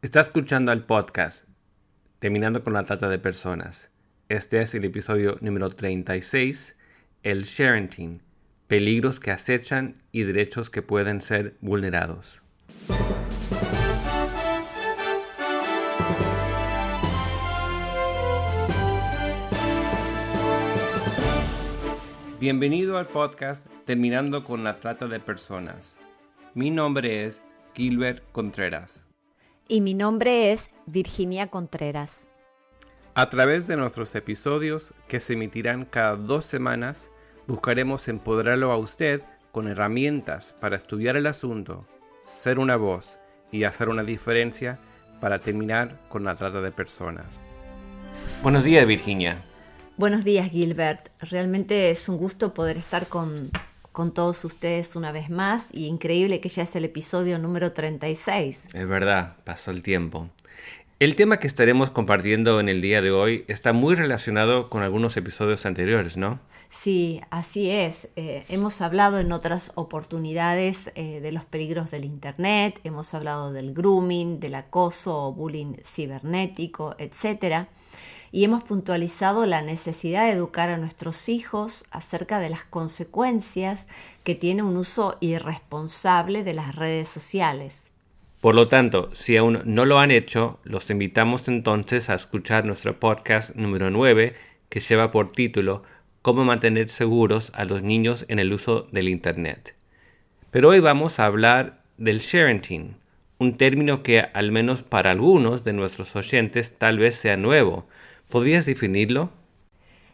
Está escuchando el podcast Terminando con la trata de personas. Este es el episodio número 36, el sharing, peligros que acechan y derechos que pueden ser vulnerados. Bienvenido al podcast Terminando con la trata de personas. Mi nombre es Gilbert Contreras. Y mi nombre es Virginia Contreras. A través de nuestros episodios, que se emitirán cada dos semanas, buscaremos empoderarlo a usted con herramientas para estudiar el asunto, ser una voz y hacer una diferencia para terminar con la trata de personas. Buenos días, Virginia. Buenos días, Gilbert. Realmente es un gusto poder estar con, con todos ustedes una vez más y increíble que ya es el episodio número 36. Es verdad, pasó el tiempo. El tema que estaremos compartiendo en el día de hoy está muy relacionado con algunos episodios anteriores, ¿no? Sí, así es. Eh, hemos hablado en otras oportunidades eh, de los peligros del Internet, hemos hablado del grooming, del acoso o bullying cibernético, etcétera y hemos puntualizado la necesidad de educar a nuestros hijos acerca de las consecuencias que tiene un uso irresponsable de las redes sociales. Por lo tanto, si aún no lo han hecho, los invitamos entonces a escuchar nuestro podcast número 9 que lleva por título Cómo mantener seguros a los niños en el uso del Internet. Pero hoy vamos a hablar del sharing, un término que al menos para algunos de nuestros oyentes tal vez sea nuevo, ¿Podrías definirlo?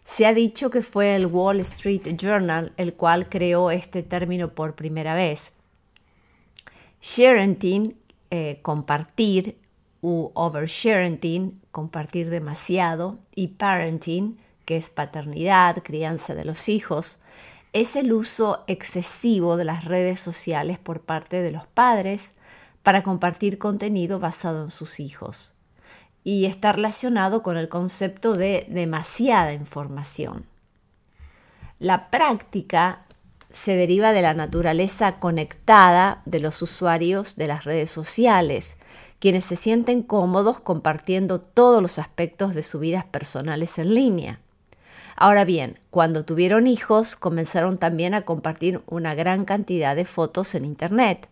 Se ha dicho que fue el Wall Street Journal el cual creó este término por primera vez. Sharing, eh, compartir, u oversharing, compartir demasiado, y parenting, que es paternidad, crianza de los hijos, es el uso excesivo de las redes sociales por parte de los padres para compartir contenido basado en sus hijos y está relacionado con el concepto de demasiada información. La práctica se deriva de la naturaleza conectada de los usuarios de las redes sociales, quienes se sienten cómodos compartiendo todos los aspectos de sus vidas personales en línea. Ahora bien, cuando tuvieron hijos comenzaron también a compartir una gran cantidad de fotos en Internet.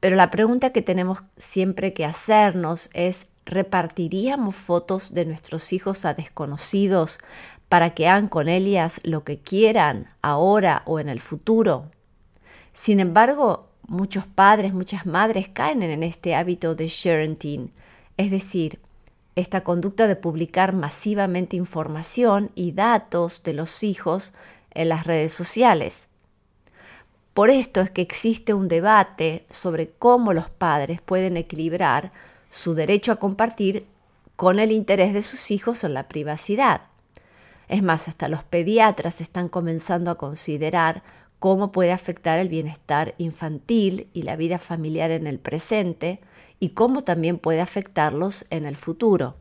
Pero la pregunta que tenemos siempre que hacernos es repartiríamos fotos de nuestros hijos a desconocidos para que hagan con ellas lo que quieran ahora o en el futuro. Sin embargo, muchos padres, muchas madres caen en este hábito de sharing, es decir, esta conducta de publicar masivamente información y datos de los hijos en las redes sociales. Por esto es que existe un debate sobre cómo los padres pueden equilibrar su derecho a compartir con el interés de sus hijos en la privacidad. Es más, hasta los pediatras están comenzando a considerar cómo puede afectar el bienestar infantil y la vida familiar en el presente y cómo también puede afectarlos en el futuro.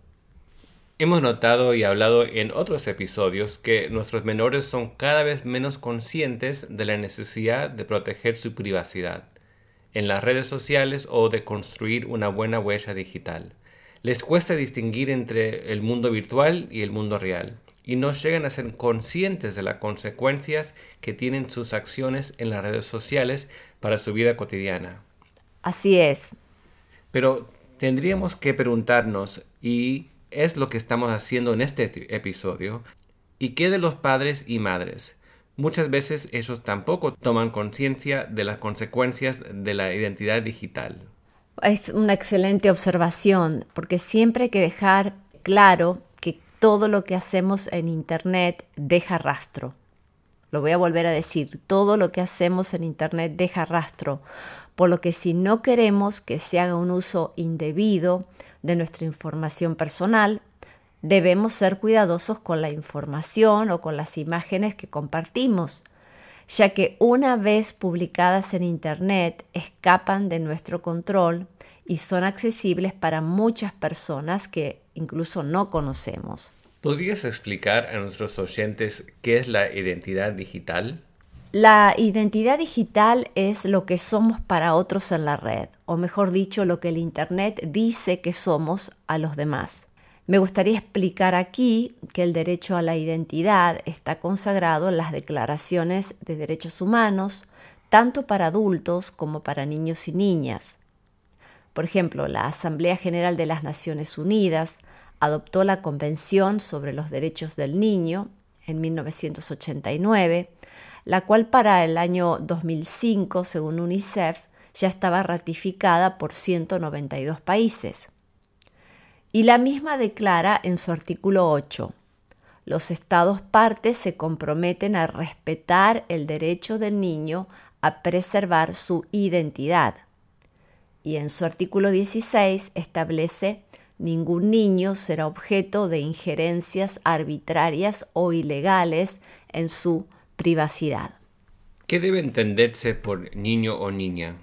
Hemos notado y hablado en otros episodios que nuestros menores son cada vez menos conscientes de la necesidad de proteger su privacidad en las redes sociales o de construir una buena huella digital. Les cuesta distinguir entre el mundo virtual y el mundo real y no llegan a ser conscientes de las consecuencias que tienen sus acciones en las redes sociales para su vida cotidiana. Así es. Pero tendríamos que preguntarnos, y es lo que estamos haciendo en este episodio, ¿y qué de los padres y madres? Muchas veces ellos tampoco toman conciencia de las consecuencias de la identidad digital. Es una excelente observación, porque siempre hay que dejar claro que todo lo que hacemos en Internet deja rastro. Lo voy a volver a decir, todo lo que hacemos en Internet deja rastro, por lo que si no queremos que se haga un uso indebido de nuestra información personal, Debemos ser cuidadosos con la información o con las imágenes que compartimos, ya que una vez publicadas en Internet escapan de nuestro control y son accesibles para muchas personas que incluso no conocemos. ¿Podrías explicar a nuestros oyentes qué es la identidad digital? La identidad digital es lo que somos para otros en la red, o mejor dicho, lo que el Internet dice que somos a los demás. Me gustaría explicar aquí que el derecho a la identidad está consagrado en las declaraciones de derechos humanos, tanto para adultos como para niños y niñas. Por ejemplo, la Asamblea General de las Naciones Unidas adoptó la Convención sobre los Derechos del Niño en 1989, la cual para el año 2005, según UNICEF, ya estaba ratificada por 192 países. Y la misma declara en su artículo 8, los estados partes se comprometen a respetar el derecho del niño a preservar su identidad. Y en su artículo 16 establece ningún niño será objeto de injerencias arbitrarias o ilegales en su privacidad. ¿Qué debe entenderse por niño o niña?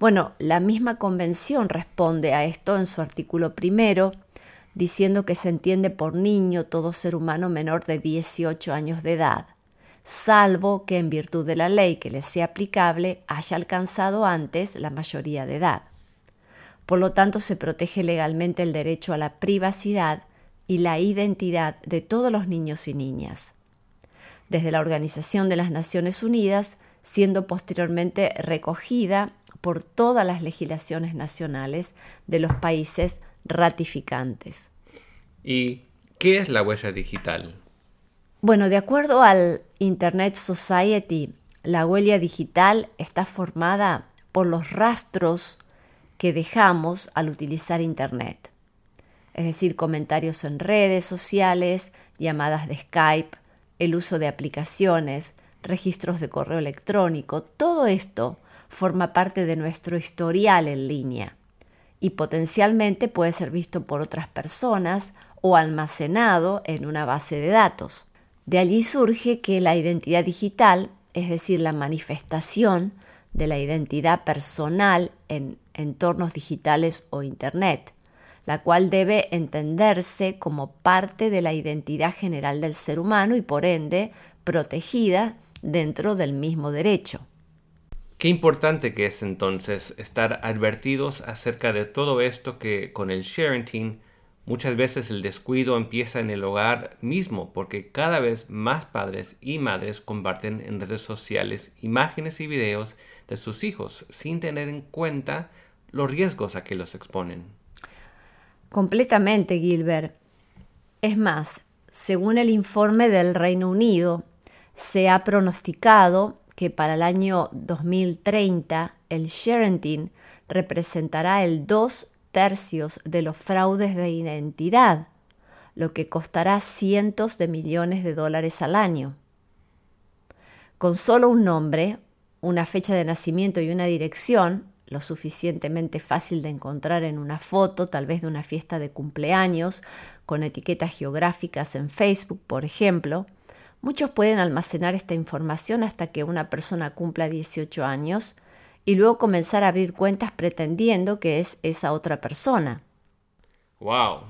Bueno, la misma convención responde a esto en su artículo primero, diciendo que se entiende por niño todo ser humano menor de 18 años de edad, salvo que en virtud de la ley que le sea aplicable haya alcanzado antes la mayoría de edad. Por lo tanto, se protege legalmente el derecho a la privacidad y la identidad de todos los niños y niñas desde la Organización de las Naciones Unidas, siendo posteriormente recogida por todas las legislaciones nacionales de los países ratificantes. ¿Y qué es la huella digital? Bueno, de acuerdo al Internet Society, la huella digital está formada por los rastros que dejamos al utilizar Internet, es decir, comentarios en redes sociales, llamadas de Skype, el uso de aplicaciones, registros de correo electrónico, todo esto forma parte de nuestro historial en línea y potencialmente puede ser visto por otras personas o almacenado en una base de datos. De allí surge que la identidad digital, es decir, la manifestación de la identidad personal en entornos digitales o Internet, la cual debe entenderse como parte de la identidad general del ser humano y por ende protegida dentro del mismo derecho. Qué importante que es entonces estar advertidos acerca de todo esto que con el sharing muchas veces el descuido empieza en el hogar mismo porque cada vez más padres y madres comparten en redes sociales imágenes y videos de sus hijos sin tener en cuenta los riesgos a que los exponen. Completamente, Gilbert. Es más, según el informe del Reino Unido, se ha pronosticado que para el año 2030 el sharing representará el dos tercios de los fraudes de identidad, lo que costará cientos de millones de dólares al año. Con solo un nombre, una fecha de nacimiento y una dirección, lo suficientemente fácil de encontrar en una foto, tal vez de una fiesta de cumpleaños, con etiquetas geográficas en Facebook, por ejemplo, muchos pueden almacenar esta información hasta que una persona cumpla 18 años y luego comenzar a abrir cuentas pretendiendo que es esa otra persona. ¡Wow!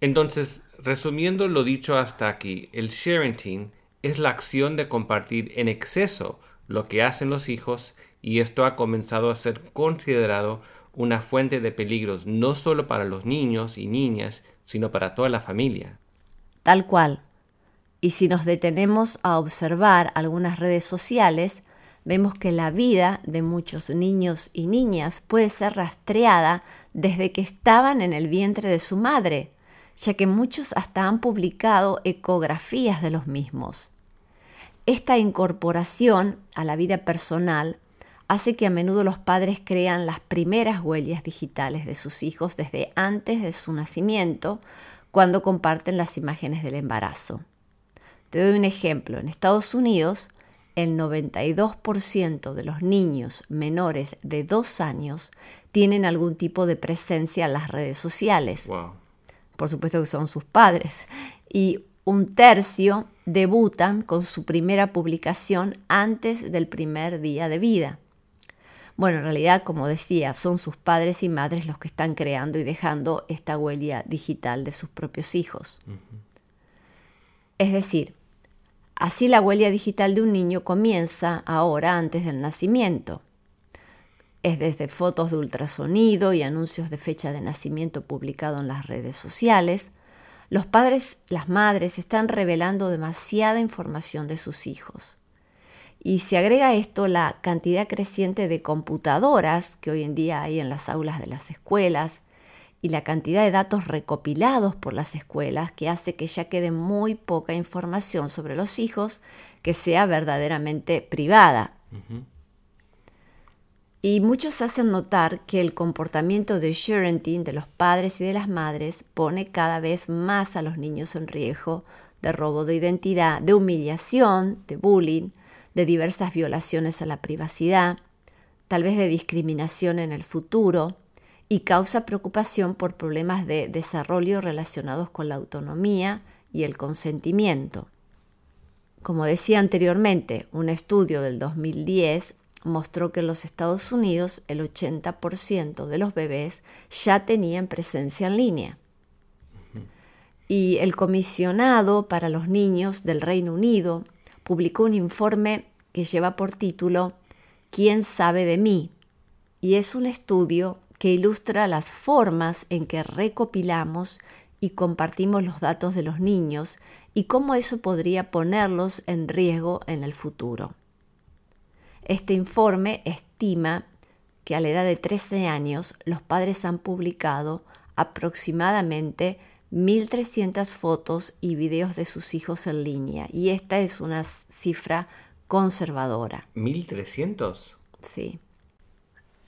Entonces, resumiendo lo dicho hasta aquí, el sharing es la acción de compartir en exceso lo que hacen los hijos y esto ha comenzado a ser considerado una fuente de peligros no solo para los niños y niñas, sino para toda la familia. Tal cual. Y si nos detenemos a observar algunas redes sociales, vemos que la vida de muchos niños y niñas puede ser rastreada desde que estaban en el vientre de su madre, ya que muchos hasta han publicado ecografías de los mismos. Esta incorporación a la vida personal hace que a menudo los padres crean las primeras huellas digitales de sus hijos desde antes de su nacimiento, cuando comparten las imágenes del embarazo. Te doy un ejemplo. En Estados Unidos, el 92% de los niños menores de dos años tienen algún tipo de presencia en las redes sociales. Por supuesto que son sus padres. Y un tercio debutan con su primera publicación antes del primer día de vida. Bueno, en realidad, como decía, son sus padres y madres los que están creando y dejando esta huella digital de sus propios hijos. Es decir, Así la huella digital de un niño comienza ahora antes del nacimiento. Es desde fotos de ultrasonido y anuncios de fecha de nacimiento publicado en las redes sociales. Los padres, las madres están revelando demasiada información de sus hijos. Y se agrega a esto la cantidad creciente de computadoras que hoy en día hay en las aulas de las escuelas y la cantidad de datos recopilados por las escuelas que hace que ya quede muy poca información sobre los hijos que sea verdaderamente privada. Y muchos hacen notar que el comportamiento de sharenting de los padres y de las madres pone cada vez más a los niños en riesgo de robo de identidad, de humillación, de bullying, de diversas violaciones a la privacidad, tal vez de discriminación en el futuro, y causa preocupación por problemas de desarrollo relacionados con la autonomía y el consentimiento. Como decía anteriormente, un estudio del 2010 mostró que en los Estados Unidos el 80% de los bebés ya tenían presencia en línea. Y el comisionado para los niños del Reino Unido publicó un informe que lleva por título ¿Quién sabe de mí? Y es un estudio que ilustra las formas en que recopilamos y compartimos los datos de los niños y cómo eso podría ponerlos en riesgo en el futuro. Este informe estima que a la edad de 13 años los padres han publicado aproximadamente 1.300 fotos y videos de sus hijos en línea y esta es una cifra conservadora. ¿1.300? Sí.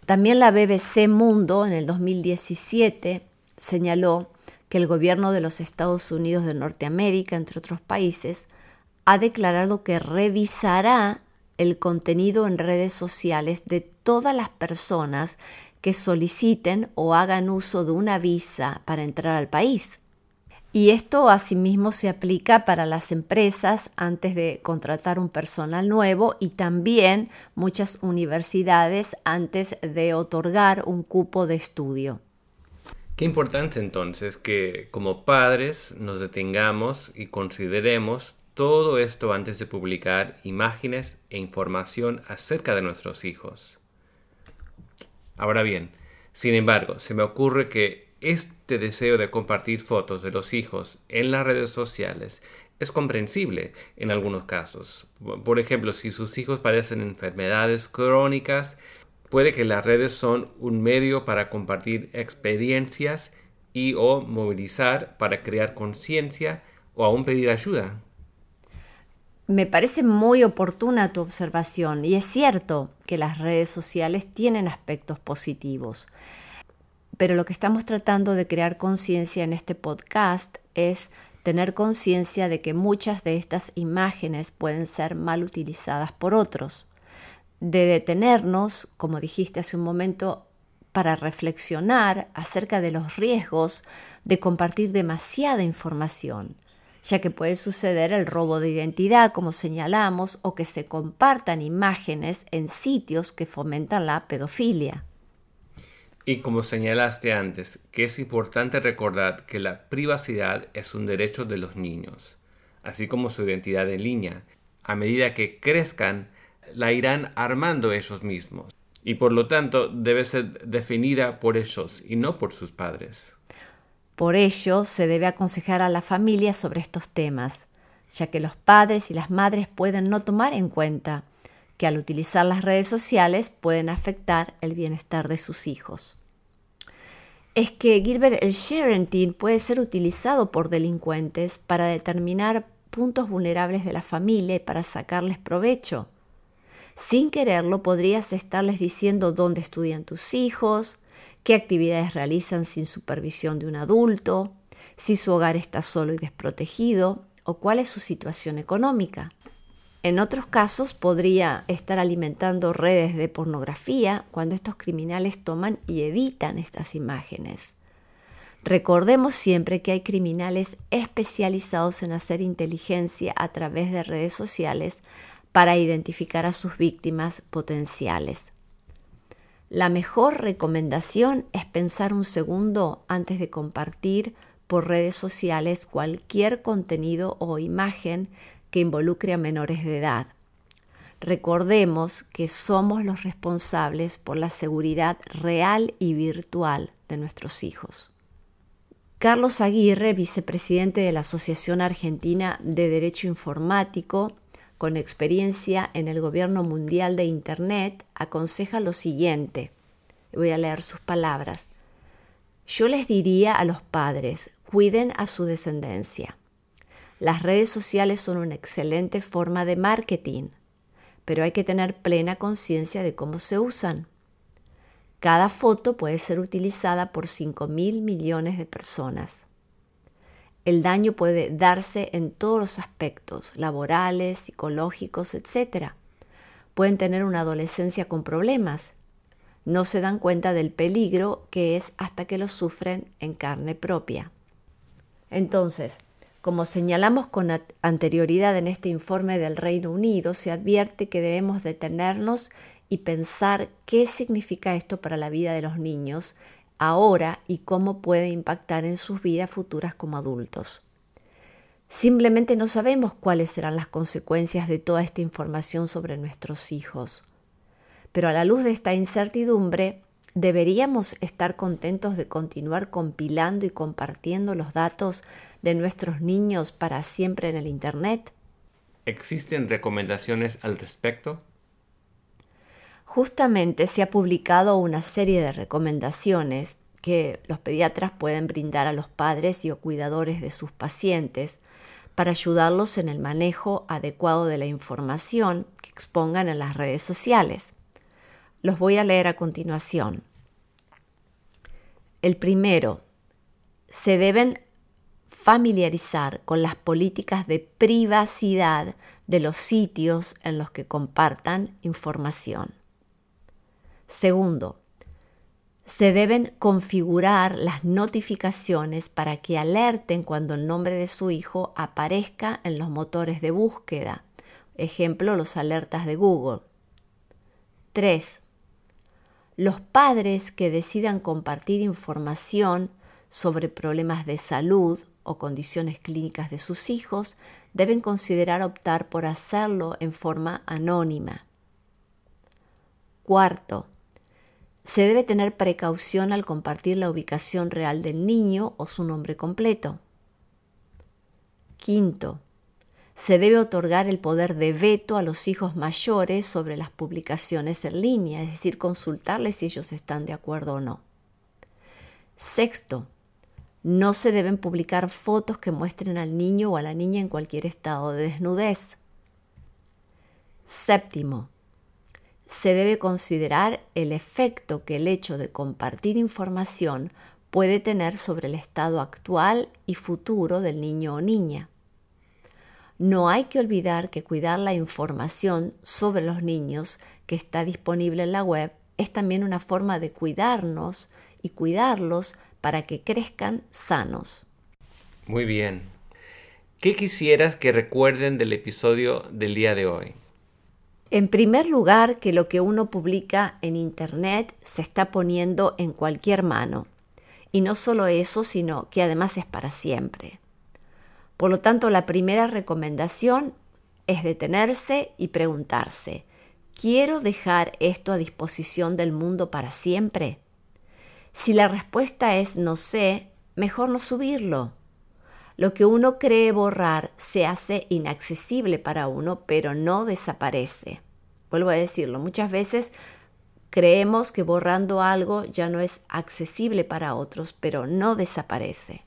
También la BBC Mundo en el 2017 señaló que el gobierno de los Estados Unidos de Norteamérica, entre otros países, ha declarado que revisará el contenido en redes sociales de todas las personas que soliciten o hagan uso de una visa para entrar al país. Y esto asimismo se aplica para las empresas antes de contratar un personal nuevo y también muchas universidades antes de otorgar un cupo de estudio. Qué importante entonces que como padres nos detengamos y consideremos todo esto antes de publicar imágenes e información acerca de nuestros hijos. Ahora bien, sin embargo, se me ocurre que este deseo de compartir fotos de los hijos en las redes sociales es comprensible en algunos casos. Por ejemplo, si sus hijos padecen enfermedades crónicas, puede que las redes son un medio para compartir experiencias y o movilizar para crear conciencia o aún pedir ayuda. Me parece muy oportuna tu observación y es cierto que las redes sociales tienen aspectos positivos pero lo que estamos tratando de crear conciencia en este podcast es tener conciencia de que muchas de estas imágenes pueden ser mal utilizadas por otros, de detenernos, como dijiste hace un momento, para reflexionar acerca de los riesgos de compartir demasiada información, ya que puede suceder el robo de identidad, como señalamos, o que se compartan imágenes en sitios que fomentan la pedofilia. Y como señalaste antes, que es importante recordar que la privacidad es un derecho de los niños, así como su identidad en línea. A medida que crezcan, la irán armando ellos mismos y por lo tanto debe ser definida por ellos y no por sus padres. Por ello, se debe aconsejar a la familia sobre estos temas, ya que los padres y las madres pueden no tomar en cuenta que al utilizar las redes sociales pueden afectar el bienestar de sus hijos es que Gilbert el sharenting puede ser utilizado por delincuentes para determinar puntos vulnerables de la familia y para sacarles provecho. Sin quererlo podrías estarles diciendo dónde estudian tus hijos, qué actividades realizan sin supervisión de un adulto, si su hogar está solo y desprotegido o cuál es su situación económica. En otros casos podría estar alimentando redes de pornografía cuando estos criminales toman y editan estas imágenes. Recordemos siempre que hay criminales especializados en hacer inteligencia a través de redes sociales para identificar a sus víctimas potenciales. La mejor recomendación es pensar un segundo antes de compartir por redes sociales cualquier contenido o imagen que involucre a menores de edad. Recordemos que somos los responsables por la seguridad real y virtual de nuestros hijos. Carlos Aguirre, vicepresidente de la Asociación Argentina de Derecho Informático, con experiencia en el gobierno mundial de Internet, aconseja lo siguiente. Voy a leer sus palabras. Yo les diría a los padres, cuiden a su descendencia. Las redes sociales son una excelente forma de marketing, pero hay que tener plena conciencia de cómo se usan. Cada foto puede ser utilizada por 5 mil millones de personas. El daño puede darse en todos los aspectos, laborales, psicológicos, etc. Pueden tener una adolescencia con problemas. No se dan cuenta del peligro que es hasta que lo sufren en carne propia. Entonces, como señalamos con anterioridad en este informe del Reino Unido, se advierte que debemos detenernos y pensar qué significa esto para la vida de los niños ahora y cómo puede impactar en sus vidas futuras como adultos. Simplemente no sabemos cuáles serán las consecuencias de toda esta información sobre nuestros hijos. Pero a la luz de esta incertidumbre, ¿deberíamos estar contentos de continuar compilando y compartiendo los datos de nuestros niños para siempre en el Internet? ¿Existen recomendaciones al respecto? Justamente se ha publicado una serie de recomendaciones que los pediatras pueden brindar a los padres y o cuidadores de sus pacientes para ayudarlos en el manejo adecuado de la información que expongan en las redes sociales. Los voy a leer a continuación. El primero, se deben familiarizar con las políticas de privacidad de los sitios en los que compartan información. Segundo, se deben configurar las notificaciones para que alerten cuando el nombre de su hijo aparezca en los motores de búsqueda, ejemplo los alertas de Google. 3. Los padres que decidan compartir información sobre problemas de salud o condiciones clínicas de sus hijos deben considerar optar por hacerlo en forma anónima. Cuarto, se debe tener precaución al compartir la ubicación real del niño o su nombre completo. Quinto, se debe otorgar el poder de veto a los hijos mayores sobre las publicaciones en línea, es decir, consultarles si ellos están de acuerdo o no. Sexto, no se deben publicar fotos que muestren al niño o a la niña en cualquier estado de desnudez. Séptimo, se debe considerar el efecto que el hecho de compartir información puede tener sobre el estado actual y futuro del niño o niña. No hay que olvidar que cuidar la información sobre los niños que está disponible en la web es también una forma de cuidarnos y cuidarlos para que crezcan sanos. Muy bien. ¿Qué quisieras que recuerden del episodio del día de hoy? En primer lugar, que lo que uno publica en Internet se está poniendo en cualquier mano. Y no solo eso, sino que además es para siempre. Por lo tanto, la primera recomendación es detenerse y preguntarse, ¿quiero dejar esto a disposición del mundo para siempre? Si la respuesta es no sé, mejor no subirlo. Lo que uno cree borrar se hace inaccesible para uno, pero no desaparece. Vuelvo a decirlo, muchas veces creemos que borrando algo ya no es accesible para otros, pero no desaparece.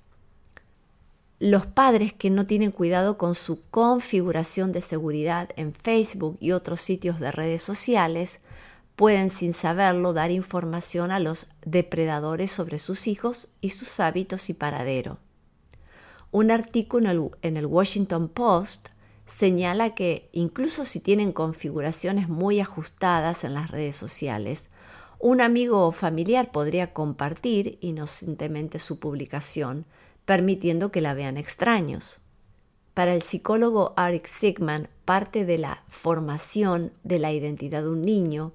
Los padres que no tienen cuidado con su configuración de seguridad en Facebook y otros sitios de redes sociales pueden sin saberlo dar información a los depredadores sobre sus hijos y sus hábitos y paradero. Un artículo en el, Washington Post señala que incluso si tienen configuraciones muy ajustadas en las redes sociales, un amigo o familiar podría compartir inocentemente su publicación, permitiendo que la vean extraños. Para el psicólogo Eric Sigman, parte de la formación de la identidad de un niño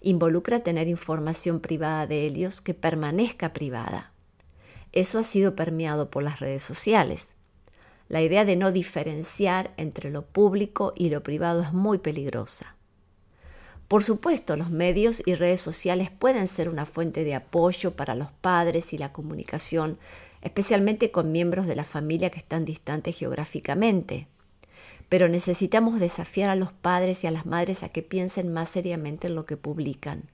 involucra tener información privada de ellos que permanezca privada. Eso ha sido permeado por las redes sociales. La idea de no diferenciar entre lo público y lo privado es muy peligrosa. Por supuesto, los medios y redes sociales pueden ser una fuente de apoyo para los padres y la comunicación, especialmente con miembros de la familia que están distantes geográficamente. Pero necesitamos desafiar a los padres y a las madres a que piensen más seriamente en lo que publican,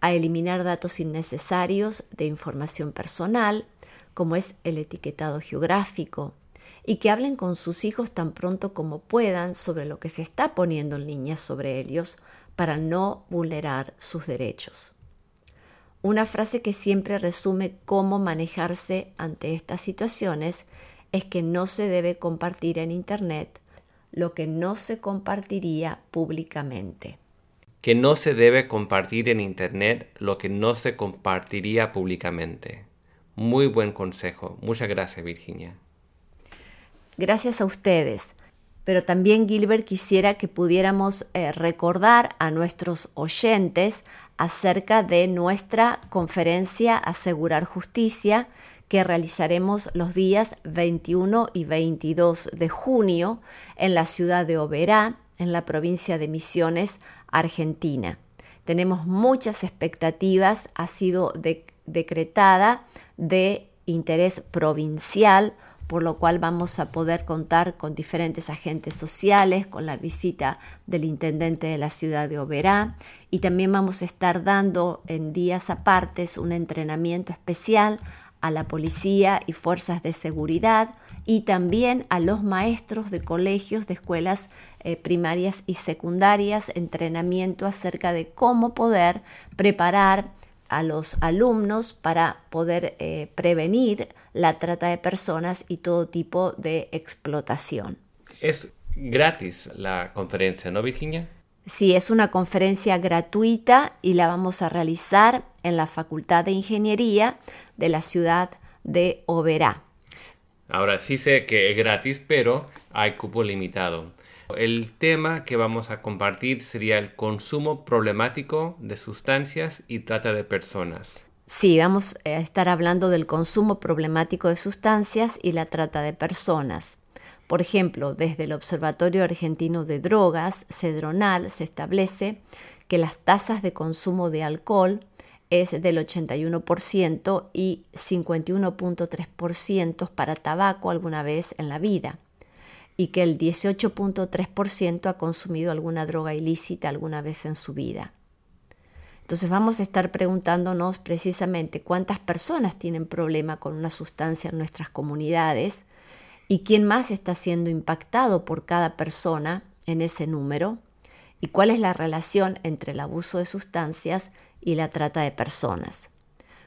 a eliminar datos innecesarios de información personal, como es el etiquetado geográfico, y que hablen con sus hijos tan pronto como puedan sobre lo que se está poniendo en línea sobre ellos para no vulnerar sus derechos. Una frase que siempre resume cómo manejarse ante estas situaciones es que no se debe compartir en Internet lo que no se compartiría públicamente. Que no se debe compartir en Internet lo que no se compartiría públicamente. Muy buen consejo. Muchas gracias, Virginia. Gracias a ustedes pero también Gilbert quisiera que pudiéramos eh, recordar a nuestros oyentes acerca de nuestra conferencia Asegurar Justicia que realizaremos los días 21 y 22 de junio en la ciudad de Oberá, en la provincia de Misiones, Argentina. Tenemos muchas expectativas, ha sido decretada de interés provincial por lo cual vamos a poder contar con diferentes agentes sociales, con la visita del intendente de la ciudad de Oberá. Y también vamos a estar dando en días apartes un entrenamiento especial a la policía y fuerzas de seguridad y también a los maestros de colegios, de escuelas eh, primarias y secundarias, entrenamiento acerca de cómo poder preparar a los alumnos para poder eh, prevenir la trata de personas y todo tipo de explotación. Es gratis la conferencia, ¿no, Virginia? Sí, es una conferencia gratuita y la vamos a realizar en la Facultad de Ingeniería de la ciudad de Oberá. Ahora sí sé que es gratis, pero hay cupo limitado. El tema que vamos a compartir sería el consumo problemático de sustancias y trata de personas. Sí, vamos a estar hablando del consumo problemático de sustancias y la trata de personas. Por ejemplo, desde el Observatorio Argentino de Drogas, Cedronal, se establece que las tasas de consumo de alcohol es del 81% y 51.3% para tabaco alguna vez en la vida y que el 18.3% ha consumido alguna droga ilícita alguna vez en su vida. Entonces vamos a estar preguntándonos precisamente cuántas personas tienen problema con una sustancia en nuestras comunidades y quién más está siendo impactado por cada persona en ese número y cuál es la relación entre el abuso de sustancias y la trata de personas.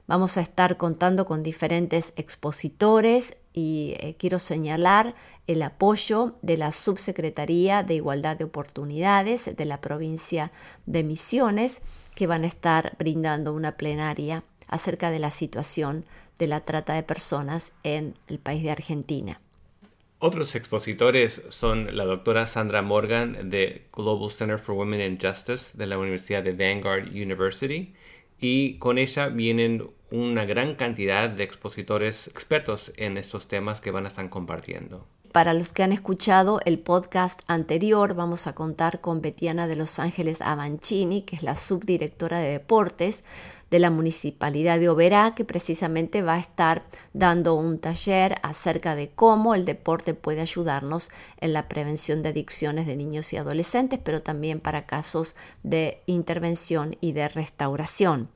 Vamos a estar contando con diferentes expositores y eh, quiero señalar el apoyo de la Subsecretaría de Igualdad de Oportunidades de la provincia de Misiones, que van a estar brindando una plenaria acerca de la situación de la trata de personas en el país de Argentina. Otros expositores son la doctora Sandra Morgan de Global Center for Women and Justice de la Universidad de Vanguard University y con ella vienen una gran cantidad de expositores expertos en estos temas que van a estar compartiendo. Para los que han escuchado el podcast anterior, vamos a contar con Betiana de Los Ángeles Avancini, que es la subdirectora de deportes de la Municipalidad de Oberá, que precisamente va a estar dando un taller acerca de cómo el deporte puede ayudarnos en la prevención de adicciones de niños y adolescentes, pero también para casos de intervención y de restauración.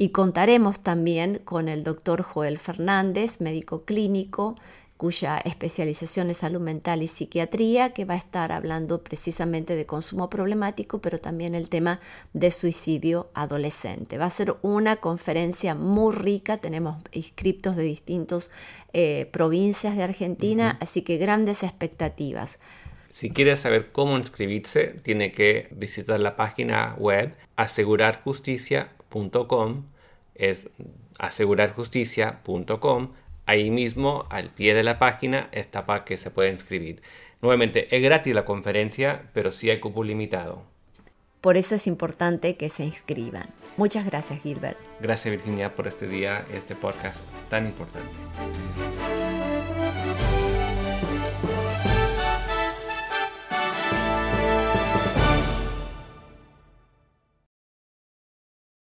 Y contaremos también con el doctor Joel Fernández, médico clínico, cuya especialización es salud mental y psiquiatría, que va a estar hablando precisamente de consumo problemático, pero también el tema de suicidio adolescente. Va a ser una conferencia muy rica, tenemos inscriptos de distintas eh, provincias de Argentina, así que grandes expectativas. Si quiere saber cómo inscribirse, tiene que visitar la página web asegurarjusticia.com es asegurarjusticia.com. Ahí mismo, al pie de la página, está para que se pueda inscribir. Nuevamente, es gratis la conferencia, pero sí hay cupo limitado. Por eso es importante que se inscriban. Muchas gracias, Gilbert. Gracias, Virginia, por este día, este podcast tan importante.